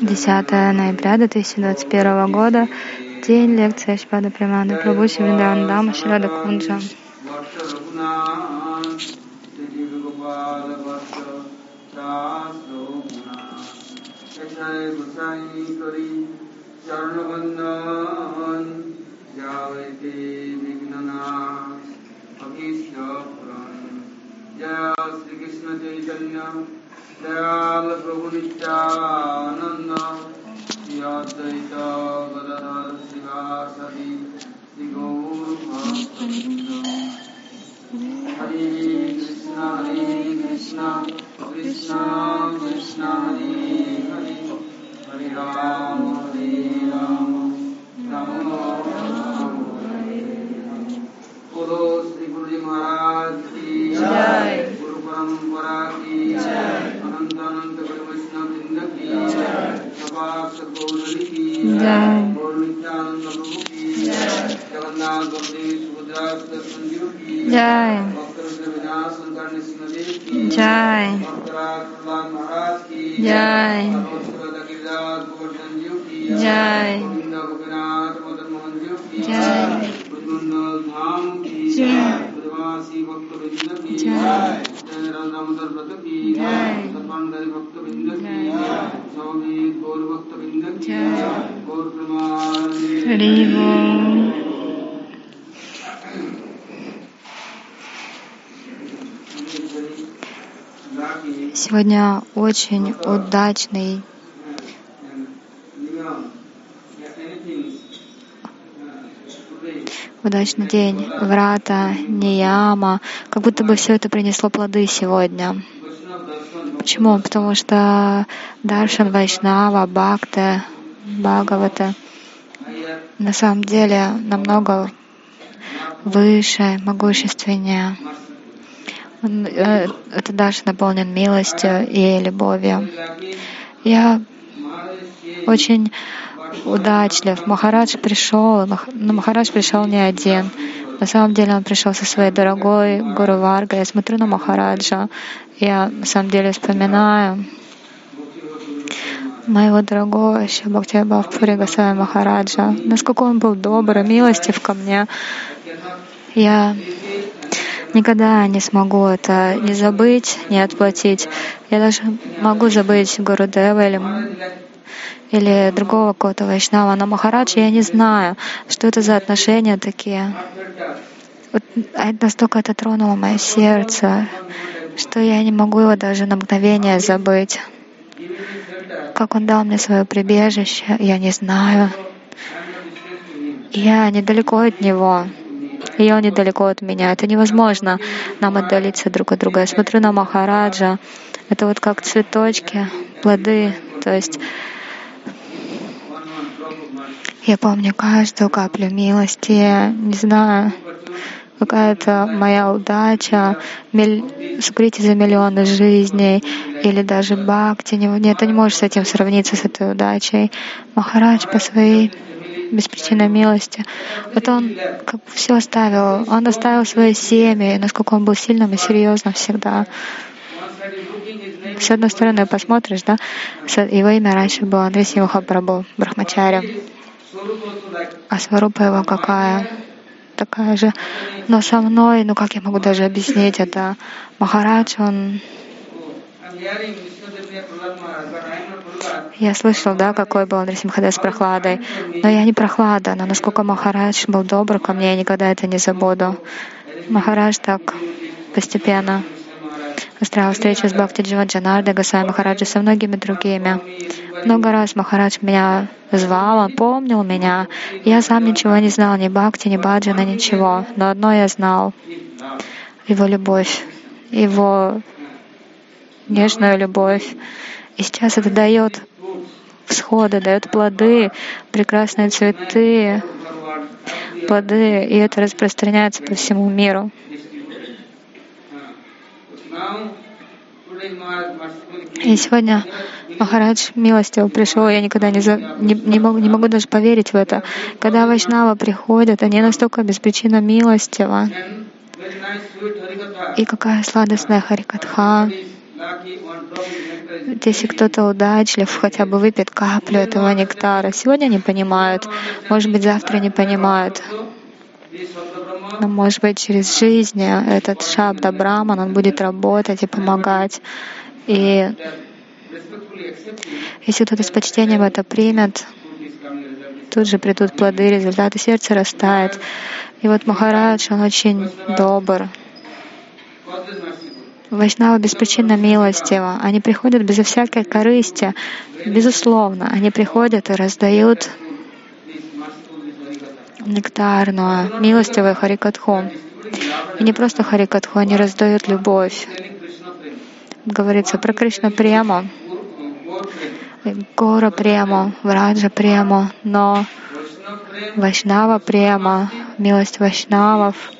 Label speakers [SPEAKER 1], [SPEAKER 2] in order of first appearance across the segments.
[SPEAKER 1] 10 ноября 2021 года. День лекции Ашпада Приманы Прабхуши Вриндавандама Шрада Кунджа.
[SPEAKER 2] Yeah. दयाल प्रभु नित्यानंद श्री अद्वैत गदाधर शिवासदि श्री गौर भक्तवृंद हरे कृष्ण हरे कृष्ण कृष्ण कृष्ण हरे हरे हरे राम हरे राम राम राम
[SPEAKER 1] जय
[SPEAKER 2] गोविंद गोपीनाथ मदन मोहन जीव की
[SPEAKER 1] जय
[SPEAKER 2] ब्रजमंडल धाम की
[SPEAKER 1] जय।
[SPEAKER 2] ब्रजवासी भक्त वृंद की
[SPEAKER 1] जय।
[SPEAKER 2] जय राम दामोदर व्रत की
[SPEAKER 1] जय।
[SPEAKER 2] सर्वांगरी भक्त वृंद की
[SPEAKER 1] जय।
[SPEAKER 2] सौभी गौर भक्त वृंद की
[SPEAKER 1] जय।
[SPEAKER 2] गौर प्रमाण
[SPEAKER 1] हरि बोल Сегодня очень удачный удачный день. Врата, Нияма. Как будто бы все это принесло плоды сегодня. Почему? Потому что Даршан Вайшнава, Бхакта, Бхагавата на самом деле намного выше, могущественнее. Э, Этот Даршан наполнен милостью и любовью. Я очень удачлив. Махарадж пришел, но Махарадж пришел не один. На самом деле он пришел со своей дорогой Гуру Варгой. Я смотрю на Махараджа, я на самом деле вспоминаю моего дорогого еще Бхактивабхапури Госвами Махараджа, насколько он был добр и милостив ко мне. Я никогда не смогу это не забыть, не отплатить. Я даже могу забыть Гуру Дева или, или другого какого-то Вайшнава, но Махараджа я не знаю, что это за отношения такие. Вот, а настолько это тронуло мое сердце, что я не могу его даже на мгновение забыть. Как он дал мне свое прибежище, я не знаю. Я недалеко от него, и он недалеко от меня. Это невозможно нам отдалиться друг от друга. Я смотрю на Махараджа. Это вот как цветочки, плоды. То есть я помню каждую каплю милости. Не знаю, какая-то моя удача, миль... скрыть за миллионы жизней, или даже бхакти. Не- Нет, это не может с этим сравниться, с этой удачей. Махарадж по своей беспричинной милости. Вот он как все оставил. Он оставил свои семьи, насколько он был сильным и серьезным всегда. С одной стороны, посмотришь, да, его имя раньше было Андрей Симха Прабhu, Брахмачари. А сварупа его какая? Такая же. Но со мной, ну как я могу даже объяснить это? Махарадж, он... Я слышал, да, какой был Андрей Симхадес с прохладой. Но я не прохлада, но насколько Махарадж был добр ко мне, я никогда это не забуду. Махарадж так постепенно устраивал встречу с Бхакти Дживаджанардой, Гасай Махараджи со многими другими. Много раз Махарадж меня звал, он помнил меня. Я сам ничего не знал, ни Бхакти, ни Баджана, ничего. Но одно я знал — его любовь, его нежную любовь. И сейчас это дает всходы, дает плоды, прекрасные цветы, плоды, и это распространяется по всему миру. И сегодня Махарадж милостиво пришел, я никогда не, за, не, не, могу, не могу даже поверить в это. Когда Вайшнава приходят, они настолько без причины милостива. И какая сладостная Харикатха. Если кто-то удачлив, хотя бы выпьет каплю этого нектара, сегодня не понимают, может быть, завтра не понимают, но, может быть, через жизнь этот Шабда Браман, он будет работать и помогать. И если кто-то с почтением это примет, тут же придут плоды, результаты, сердце растает. И вот Махарадж, он очень добр. Вайшнава беспричинно милостива. Они приходят безо всякой корысти, безусловно. Они приходят и раздают нектарную, милостивую Харикатху. И не просто Харикатху, они раздают любовь. Говорится про Кришна Прему, Гора Прему, Враджа Прему, но Вайшнава Према, милость Вайшнавов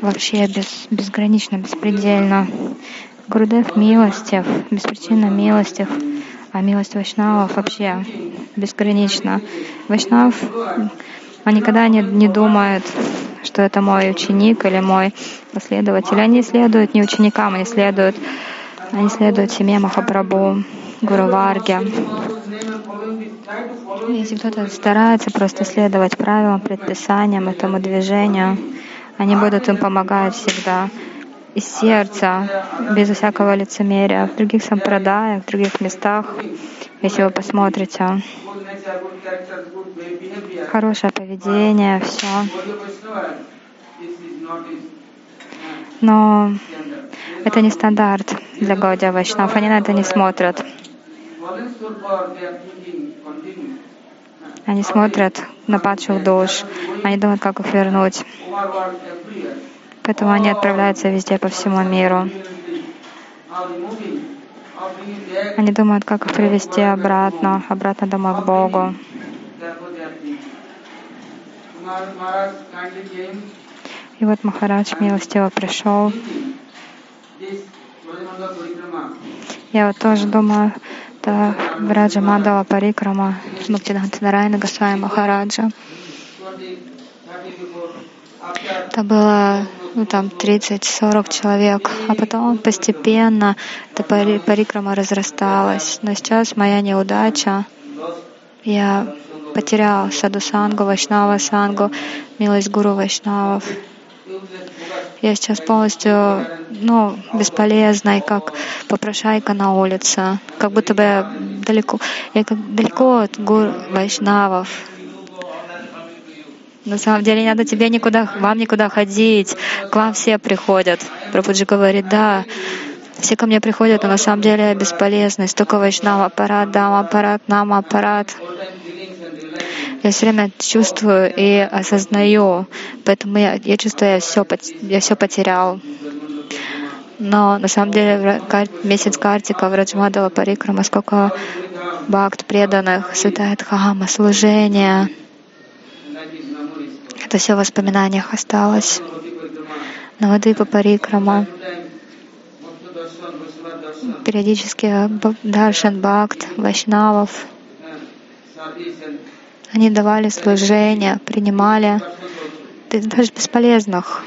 [SPEAKER 1] вообще без, безгранично, беспредельно. Гурудев милостив, беспричинно милостив, а милость Вайшнавов вообще безгранична. Вайшнав, он никогда не, не думает, что это мой ученик или мой последователь. Они следуют не ученикам, они следуют, они следуют семье Махапрабху, Гуру Варге. Если кто-то старается просто следовать правилам, предписаниям, этому движению, они будут им помогать всегда из сердца, без всякого лицемерия. В других сампрадаях, в других местах, если вы посмотрите, хорошее поведение, все. Но это не стандарт для Гаудия Вайшнав, они на это не смотрят. Они смотрят на падших душ, они думают, как их вернуть. Поэтому они отправляются везде по всему миру. Они думают, как их привести обратно, обратно домой к Богу. И вот Махарадж милостиво пришел. Я вот тоже думаю, это Враджа Мандала Парикрама, Бхактиданта Нарайна Госвами Махараджа. Это было ну, там 30-40 человек, а потом постепенно эта пари- парикрама разрасталась. Но сейчас моя неудача, я потерял садусангу, вайшнава сангу, милость гуру вайшнавов. Я сейчас полностью, ну, бесполезной, как попрошайка на улице. Как будто бы я далеко, я как далеко от гур вайшнавов. На самом деле не надо тебе никуда, вам никуда ходить, к вам все приходят. Прабхуджи говорит, да, все ко мне приходят, но на самом деле я бесполезный. Столько вайшнава аппарат, дам аппарат, нам аппарат. Я все время чувствую и осознаю, поэтому я, я чувствую, я все, я все потерял. Но на самом деле месяц Картика в Раджмадала Парикрама сколько бхакт преданных, святая Дхама, служение. Это все в воспоминаниях осталось. Навадвипа Парикрама, периодически б- Даршан Бхакт, Вайшнавов. Они давали служение, принимали даже бесполезных.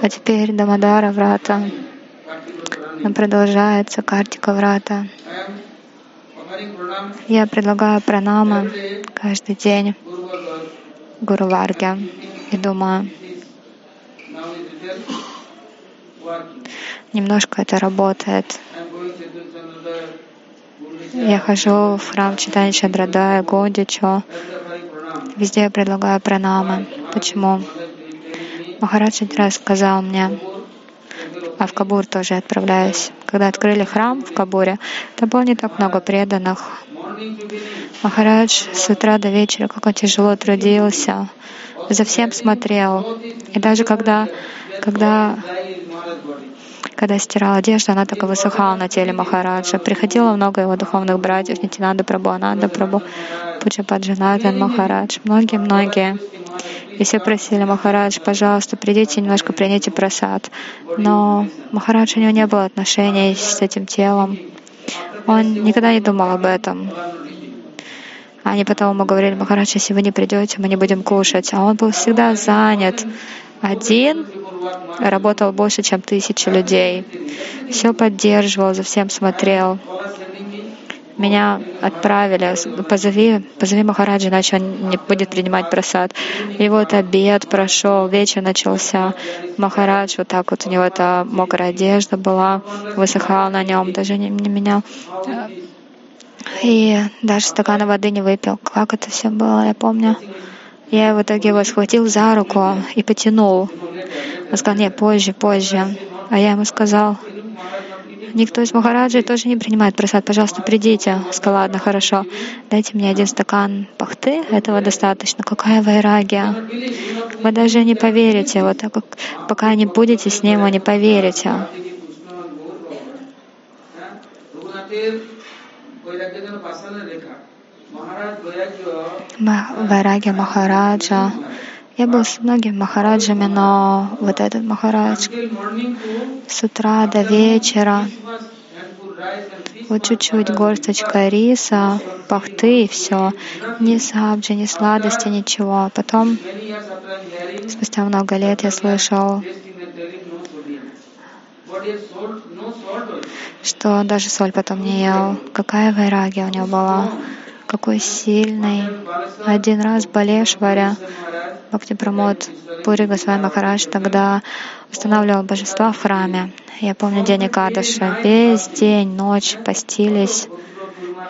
[SPEAKER 1] А теперь Дамадара Врата продолжается, Картика Врата. Я предлагаю пранамы каждый день Гуру Варге и думаю, немножко это работает. Я хожу в храм Читани Чадрадая, Годичо. Везде я предлагаю пранамы. Почему? Махарадж один сказал мне, а в Кабур тоже отправляюсь. Когда открыли храм в Кабуре, там было не так много преданных. Махарадж с утра до вечера, как он тяжело трудился, за всем смотрел. И даже когда, когда, когда стирал одежду, она так и высыхала на теле Махараджа. Приходило много его духовных братьев, Нитинанда Прабу, Ананда Прабу, Пуджападжанатан Махарадж, многие-многие. И все просили Махарадж, пожалуйста, придите немножко, примите просад. Но Махарадж у него не было отношений с этим телом. Он никогда не думал об этом. Они потом ему говорили, Махарадж, если вы не придете, мы не будем кушать. А он был всегда занят. Один работал больше, чем тысячи людей. Все поддерживал, за всем смотрел. Меня отправили, позови, позови Махараджа, иначе он не будет принимать просад. И вот обед прошел, вечер начался. Махарадж, вот так вот у него эта мокрая одежда была, высыхала на нем, даже не, не менял. И даже стакана воды не выпил. Как это все было, я помню. Я в итоге его схватил за руку и потянул. Он сказал, нет, позже, позже. А я ему сказал, никто из Махараджи тоже не принимает просад, пожалуйста, придите. Сказал, ладно, хорошо, дайте мне один стакан пахты, этого достаточно. Какая вайрагия. Вы даже не поверите, вот так как пока не будете с ним, вы не поверите. Вайраги Махараджа. Я был с многими Махараджами, но вот этот Махарадж с утра до вечера вот чуть-чуть горсточка риса, пахты и все. Ни сабджи, ни сладости, ничего. Потом, спустя много лет, я слышал, что даже соль потом не ел. Какая вайрагия у него была какой сильный. Один раз Балешваря, Бхакти Прамод Пури Госвами Махарадж тогда устанавливал божества в храме. Я помню день Акадаша. Весь день, ночь постились.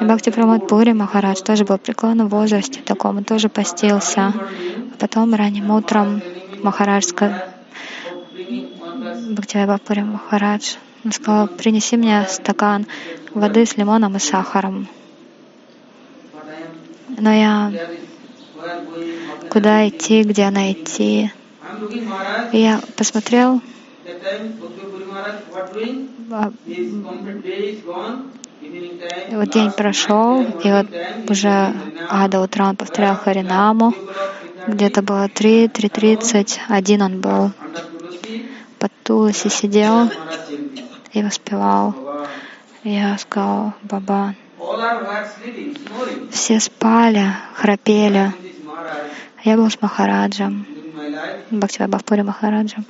[SPEAKER 1] И Бхакти Прамод Пури Махарадж тоже был в преклонном возрасте, таком, он тоже постился. А потом ранним утром Махарадж сказал, Бхакти Пури Махарадж, сказал, принеси мне стакан воды с лимоном и сахаром. Но я куда идти, где она идти. И я посмотрел, вот день прошел, и вот уже а до утра он повторял Харинаму. Где-то было три, три тридцать. Один он был под Туласи сидел и воспевал. Я сказал, Баба, все спали, храпели. Я был с Махараджем, Бхактивайбхавпури Махараджем.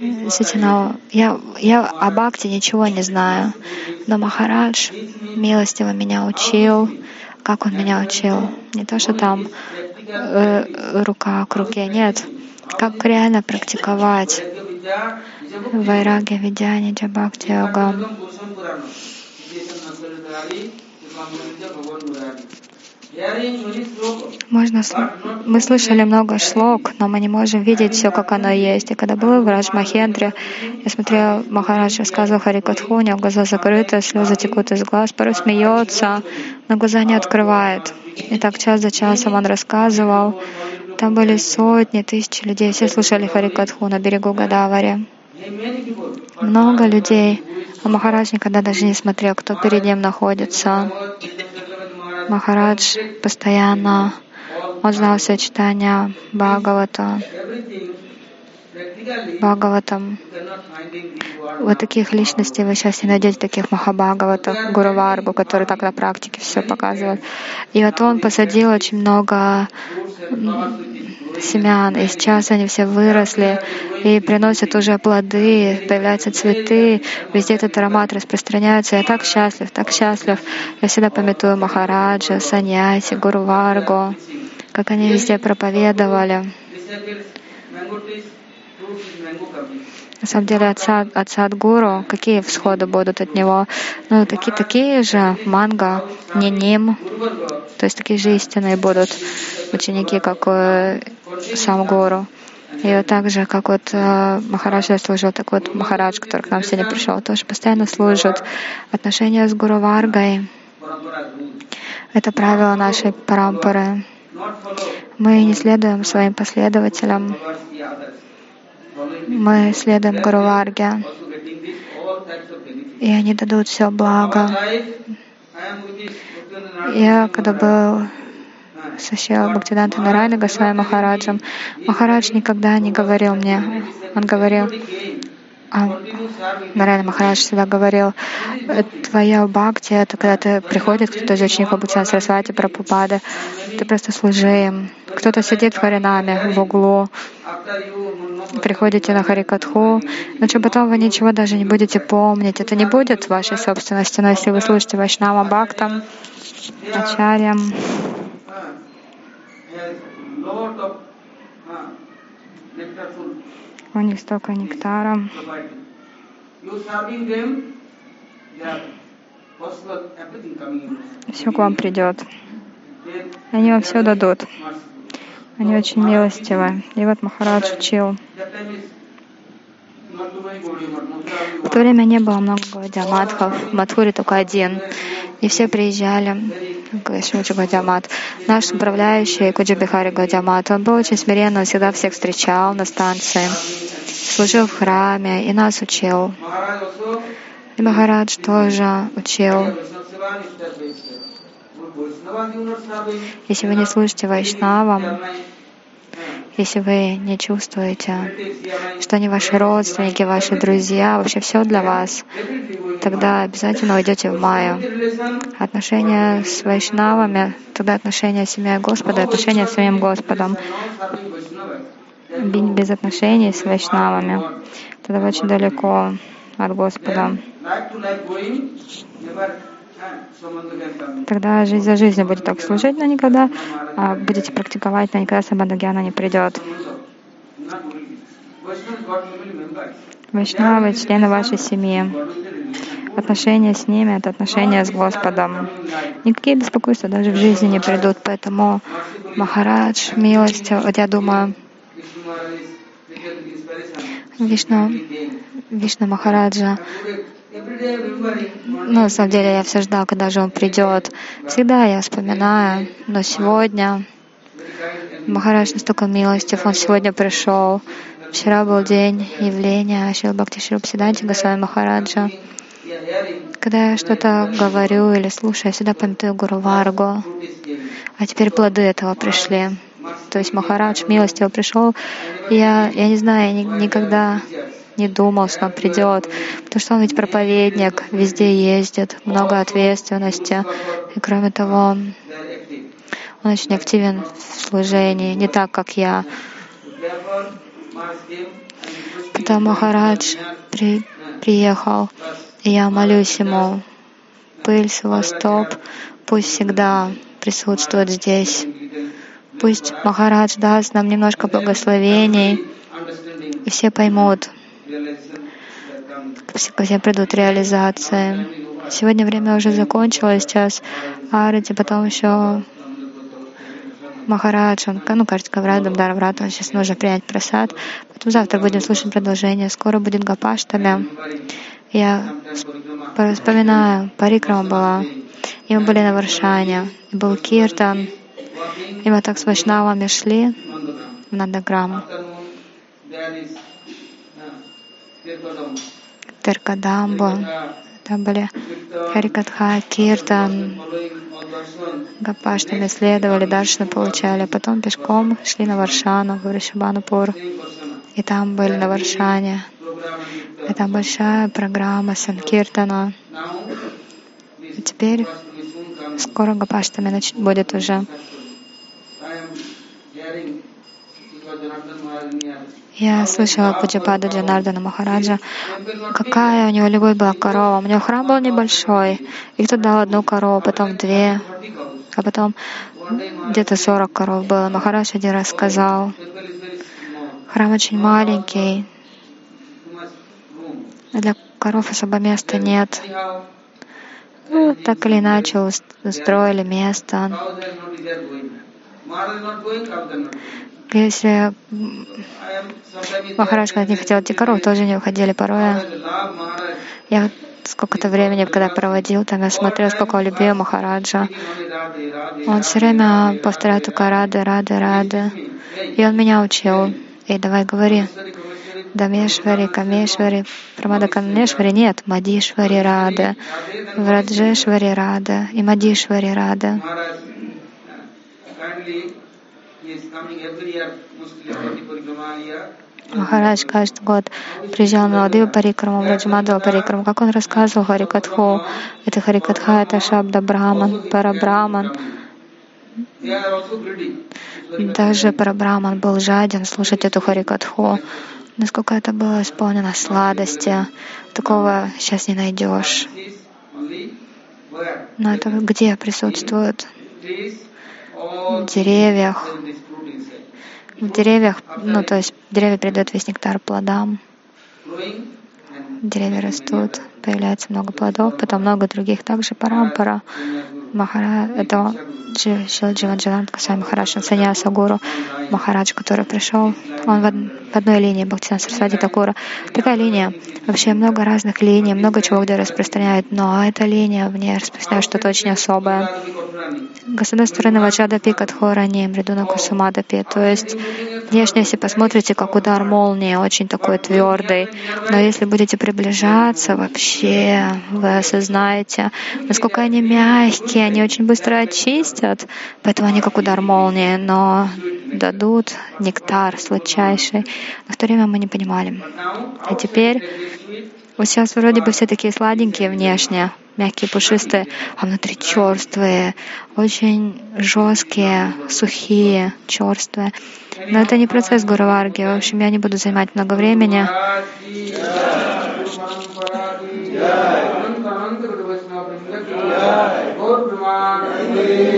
[SPEAKER 1] Действительно, я, я о Бхакти ничего не знаю, но Махарадж милостиво меня учил, как он меня учил. Не то, что там э, рука к руке, нет. Как реально практиковать Вайраги Видяни Джабхакти Йогам. Можно, мы слышали много шлок, но мы не можем видеть все, как оно есть. И когда был в Раджмахендре, я смотрел, Махарадж рассказывал Харикатху, у него глаза закрыты, слезы текут из глаз, порой смеется, но глаза не открывает. И так час за часом он рассказывал. Там были сотни, тысячи людей, все слушали Харикатху на берегу Гадавари. Много людей. А Махарадж никогда даже не смотрел, кто перед ним находится. Махарадж постоянно, он знал все читания Бхагавата, Бхагаватам. Вот таких личностей вы сейчас не найдете, таких Махабхагаватов, Гуру Варгу, которые так на практике все показывают. И вот он посадил очень много семян, и сейчас они все выросли и приносят уже плоды, появляются цветы, везде этот аромат распространяется. Я так счастлив, так счастлив. Я всегда пометую Махараджа, Саньяси, Гуру Варгу, как они везде проповедовали. На самом деле от, сад, от Садгуру, какие всходы будут от него? Ну, такие, такие же манга, не ним, то есть такие же истинные будут ученики, как э, сам Гуру. И вот так же, как вот э, Махарадж служил, так вот Махарадж, который к нам сегодня пришел, тоже постоянно служит. Отношения с Гуру Варгой — это правило нашей парампары. Мы не следуем своим последователям, мы следуем Гуру Варге, и они дадут все благо. Я, когда был с Ашила Бхактиданта Нарайна Госвами Махараджем, Махарадж никогда не говорил мне, он говорил, а Нарайна Махарадж всегда говорил, твоя бхакти — это когда ты приходит кто-то из учеников Бхактина Сарасвати, Прабхупады, ты просто служи им. Кто-то сидит в Харинаме в углу, приходите на Харикатху, но что потом вы ничего даже не будете помнить. Это не будет вашей собственностью, но если вы слушаете Вайшнава Бхактам, Ачарьям, у них столько нектара, все к вам придет. Они вам все дадут. Они очень милостивы. И вот Махарадж учил. В то время не было много Гаудиаматхов, в Мадхуре только один. И все приезжали к Шимучи Гаудиамат. Наш управляющий Куджабихари Гаудиамат, он был очень смиренный, он всегда всех встречал на станции, служил в храме и нас учил. И Махарадж тоже учил. Если вы не слушаете Вайшнавам, если вы не чувствуете, что они ваши родственники, ваши друзья, вообще все для вас, тогда обязательно уйдете в Майю. Отношения с вайшнавами, тогда отношения с семьей Господа, отношения с самим Господом. Без отношений с вайшнавами, тогда вы очень далеко от Господа. Тогда жизнь за жизнью будет так служить, но никогда а, будете практиковать, но никогда самадагьяна не придет. Вайшнавы — члены вашей семьи. Отношения с ними — это отношения с Господом. Никакие беспокойства даже в жизни не придут, поэтому Махарадж, милость, вот я думаю, Вишну, Вишну Махараджа ну, на самом деле, я все ждал, когда же он придет. Всегда я вспоминаю, но сегодня Махарадж настолько милостив, он сегодня пришел. Вчера был день явления Ашил Бхакти Шрупсиданти Госвами Махараджа. Когда я что-то говорю или слушаю, я всегда памятую Гуру Варгу. А теперь плоды этого пришли. То есть Махарадж милостиво пришел. Я, я не знаю, я никогда не думал, что он придет, потому что он ведь проповедник, везде ездит, много ответственности. И кроме того, он очень активен в служении, не так, как я. Когда Махарадж при, приехал, и я молюсь ему, пыль с его стоп пусть всегда присутствует здесь. Пусть Махарадж даст нам немножко благословений, и все поймут, ко всем придут реализации. Сегодня время уже закончилось, сейчас Арати, потом еще Махарадж, он, ну, кажется, Каврадам, Даравратам, сейчас нужно принять просад. Потом завтра будем слушать продолжение. Скоро будет Гапаштами. Я вспоминаю, Парикрама была, и мы были на Варшане, и был Киртан, и мы так с Вайшнавами шли в Нандаграму. Теркадамбу, там были Харикатха, Киртан, Гапаштами исследовали, Даршина получали, а потом пешком шли на Варшану, в Ришабанупур, и там были на Варшане. Там большая программа Санкиртана. И теперь скоро Гапаштами будет уже. Я слышала Пуджапада Джанардана Махараджа, какая у него любовь была корова. У него храм был небольшой, и кто дал одну корову, потом две, а потом где-то 40 коров было. Махарадж один раз сказал, храм очень маленький, для коров особо места нет. Ну, так или иначе устроили место. Если Махарадж, не хотел идти тоже не уходили порой. Я сколько-то времени, когда проводил, там я смотрел, сколько он любил Махараджа. Он все время повторял только рады, рады, рады. И он меня учил. И давай говори. Дамешвари, Камешвари, Прамада Камешвари нет, Мадишвари Рада, Враджешвари Рада и Мадишвари Рада. Махарадж каждый год приезжал на Ладыву Парикраму, Раджамадова Парикраму. Как он рассказывал Харикатху, это Харикатха, это Шабда Браман, Парабраман. Даже Парабраман был жаден слушать эту Харикатху. Насколько это было исполнено сладости, такого сейчас не найдешь. Но это где присутствует? Деревьях. В деревьях, ну то есть деревья передают весь нектар плодам, деревья растут, появляется много плодов, потом много других. Также парампара. Махара, это Джи- Шила Дживанджанат Касай Махарадж, он Саньяса Гуру Махарадж, который пришел, он в одной линии Бхактина Сарасвати Такура. Такая линия, вообще много разных линий, много чего где распространяют, но эта линия в ней распространяет что-то очень особое. Государство Ваджадапи Катхорани Мридуна Кусумадапи. То есть внешне, если посмотрите, как удар молнии, очень такой твердый. Но если будете приближаться, вообще вы осознаете, насколько они мягкие, они очень быстро очистят, поэтому они как удар молнии, но дадут нектар сладчайший. Но в то время мы не понимали. А теперь вот сейчас вроде бы все такие сладенькие внешне, мягкие, пушистые, а внутри черствые, очень жесткие, сухие, черствые. Но это не процесс Гуру В общем, я не буду занимать много времени.
[SPEAKER 2] Jai.